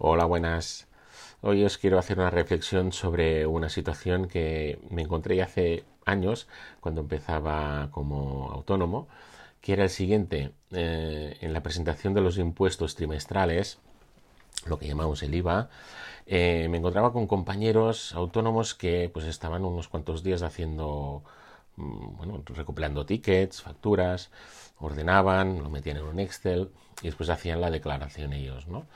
Hola, buenas. Hoy os quiero hacer una reflexión sobre una situación que me encontré hace años cuando empezaba como autónomo, que era el siguiente. Eh, en la presentación de los impuestos trimestrales, lo que llamamos el IVA, eh, me encontraba con compañeros autónomos que pues estaban unos cuantos días haciendo mm, bueno, recopilando tickets, facturas, ordenaban, lo metían en un Excel y después hacían la declaración ellos, ¿no?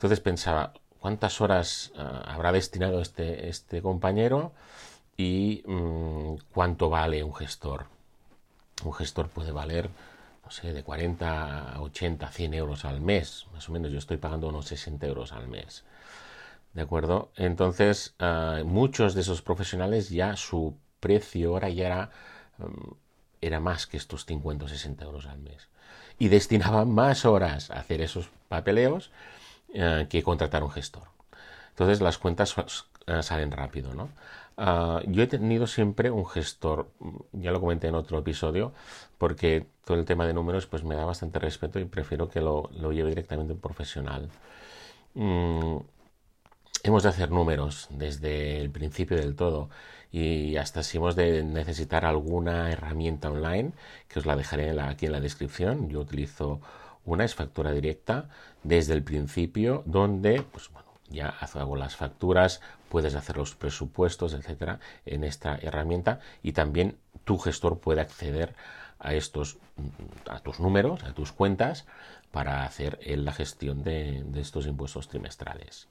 Entonces pensaba, ¿cuántas horas eh, habrá destinado este, este compañero y mm, cuánto vale un gestor? Un gestor puede valer, no sé, de 40 a 80, 100 euros al mes, más o menos. Yo estoy pagando unos 60 euros al mes. ¿De acuerdo? Entonces, eh, muchos de esos profesionales ya su precio ahora ya era, mm, era más que estos 50 o 60 euros al mes. Y destinaban más horas a hacer esos papeleos eh, que contratar un gestor. Entonces las cuentas eh, salen rápido, ¿no? Ah, yo he tenido siempre un gestor, ya lo comenté en otro episodio, porque todo el tema de números pues me da bastante respeto y prefiero que lo, lo lleve directamente un profesional. Mm, hemos de hacer números desde el principio del todo y hasta si hemos de necesitar alguna herramienta online, que os la dejaré aquí en la descripción. Yo utilizo una es factura directa desde el principio, donde pues, bueno, ya hago las facturas, puedes hacer los presupuestos, etcétera, en esta herramienta y también tu gestor puede acceder a estos a tus números, a tus cuentas para hacer la gestión de estos impuestos trimestrales.